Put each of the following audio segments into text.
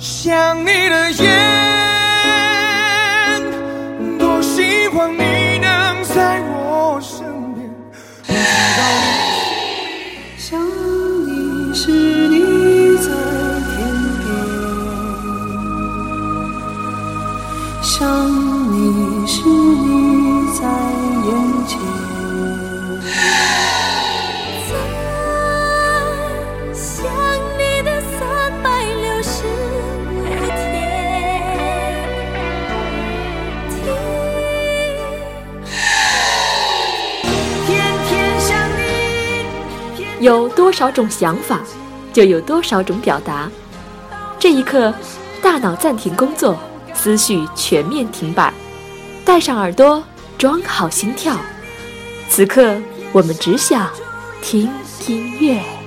想你的眼，多希望你能在我身边。我知道想你时你在天边，想你时你在眼前。有多少种想法，就有多少种表达。这一刻，大脑暂停工作，思绪全面停摆，戴上耳朵，装好心跳。此刻，我们只想听音乐。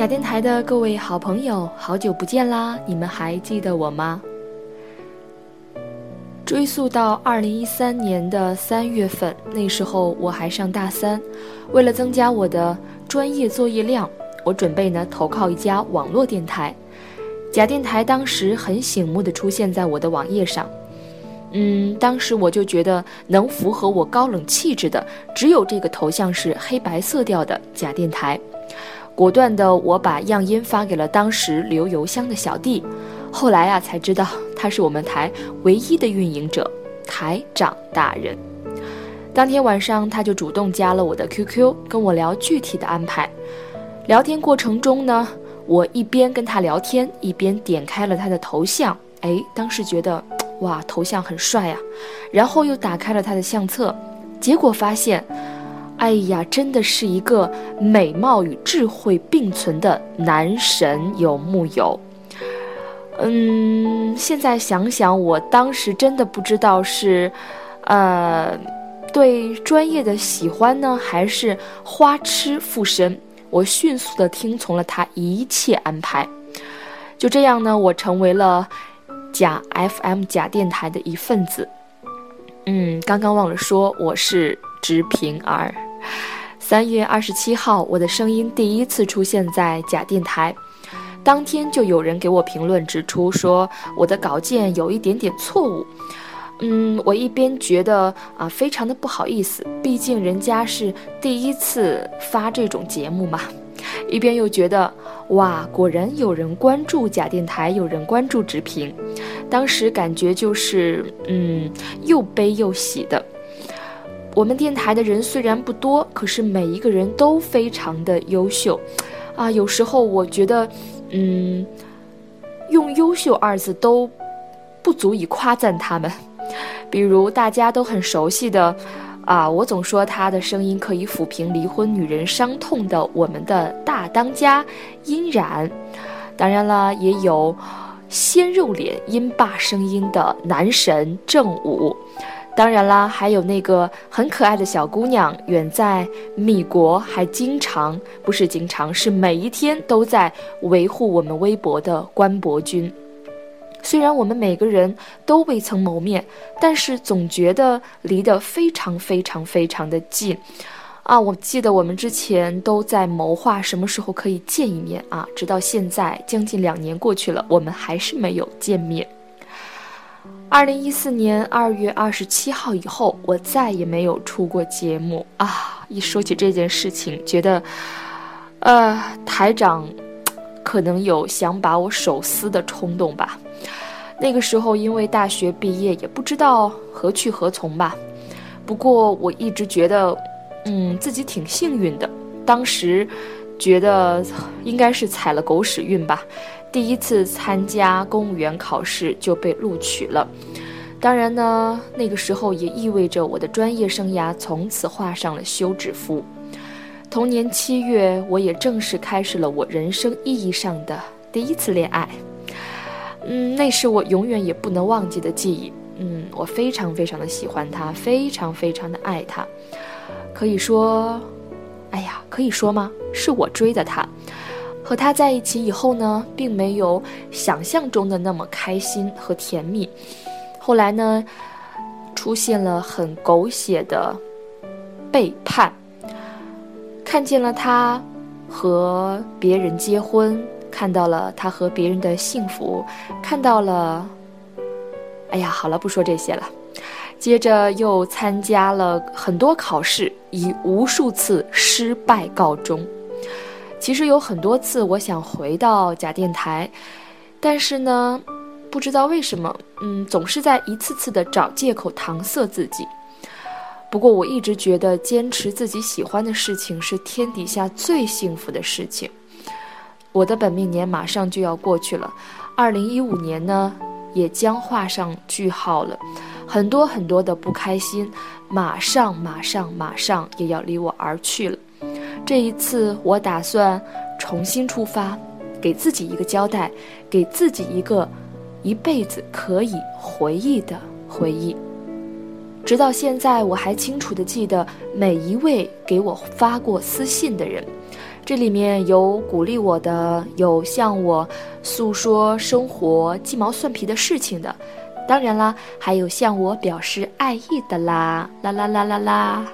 假电台的各位好朋友，好久不见啦！你们还记得我吗？追溯到二零一三年的三月份，那时候我还上大三，为了增加我的专业作业量，我准备呢投靠一家网络电台。假电台当时很醒目的出现在我的网页上，嗯，当时我就觉得能符合我高冷气质的，只有这个头像是黑白色调的假电台。果断的，我把样音发给了当时留邮箱的小弟。后来啊，才知道他是我们台唯一的运营者，台长大人。当天晚上，他就主动加了我的 QQ，跟我聊具体的安排。聊天过程中呢，我一边跟他聊天，一边点开了他的头像。哎，当时觉得哇，头像很帅呀、然后又打开了他的相册，结果发现。哎呀，真的是一个美貌与智慧并存的男神有木有？嗯，现在想想，我当时真的不知道是，呃，对专业的喜欢呢，还是花痴附身。我迅速的听从了他一切安排，就这样呢，我成为了假 FM 假电台的一份子。嗯，刚刚忘了说，我是直平儿。三月二十七号，我的声音第一次出现在假电台，当天就有人给我评论指出说我的稿件有一点点错误。嗯，我一边觉得啊非常的不好意思，毕竟人家是第一次发这种节目嘛，一边又觉得哇，果然有人关注假电台，有人关注直评，当时感觉就是嗯又悲又喜的。我们电台的人虽然不多，可是每一个人都非常的优秀，啊，有时候我觉得，嗯，用“优秀”二字都不足以夸赞他们。比如大家都很熟悉的，啊，我总说他的声音可以抚平离婚女人伤痛的我们的大当家殷冉，当然了，也有鲜肉脸音霸声音的男神正午。当然啦，还有那个很可爱的小姑娘，远在米国，还经常不是经常，是每一天都在维护我们微博的关博君。虽然我们每个人都未曾谋面，但是总觉得离得非常非常非常的近。啊，我记得我们之前都在谋划什么时候可以见一面啊，直到现在将近两年过去了，我们还是没有见面。二零一四年二月二十七号以后，我再也没有出过节目啊！一说起这件事情，觉得，呃，台长可能有想把我手撕的冲动吧。那个时候因为大学毕业，也不知道何去何从吧。不过我一直觉得，嗯，自己挺幸运的。当时觉得应该是踩了狗屎运吧。第一次参加公务员考试就被录取了，当然呢，那个时候也意味着我的专业生涯从此画上了休止符。同年七月，我也正式开始了我人生意义上的第一次恋爱。嗯，那是我永远也不能忘记的记忆。嗯，我非常非常的喜欢他，非常非常的爱他。可以说，哎呀，可以说吗？是我追的他。和他在一起以后呢，并没有想象中的那么开心和甜蜜。后来呢，出现了很狗血的背叛。看见了他和别人结婚，看到了他和别人的幸福，看到了，哎呀，好了，不说这些了。接着又参加了很多考试，以无数次失败告终。其实有很多次，我想回到假电台，但是呢，不知道为什么，嗯，总是在一次次的找借口搪塞自己。不过我一直觉得坚持自己喜欢的事情是天底下最幸福的事情。我的本命年马上就要过去了，二零一五年呢也将画上句号了，很多很多的不开心，马上马上马上也要离我而去了。这一次，我打算重新出发，给自己一个交代，给自己一个一辈子可以回忆的回忆。直到现在，我还清楚地记得每一位给我发过私信的人，这里面有鼓励我的，有向我诉说生活鸡毛蒜皮的事情的，当然啦，还有向我表示爱意的啦，啦啦啦啦啦。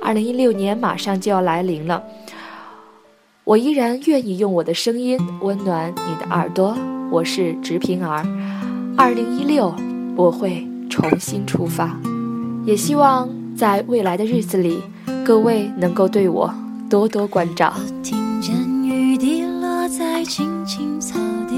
二零一六年马上就要来临了，我依然愿意用我的声音温暖你的耳朵。我是直平儿，二零一六我会重新出发，也希望在未来的日子里，各位能够对我多多关照。听见雨滴落在青青草地，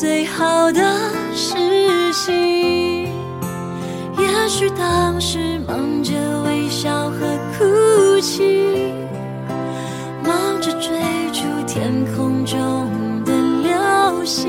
最好的事情，也许当时忙着微笑和哭泣，忙着追逐天空中的流星，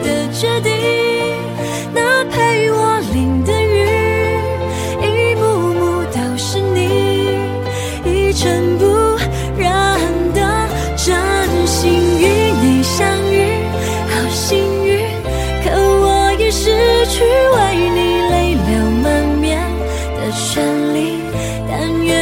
里但愿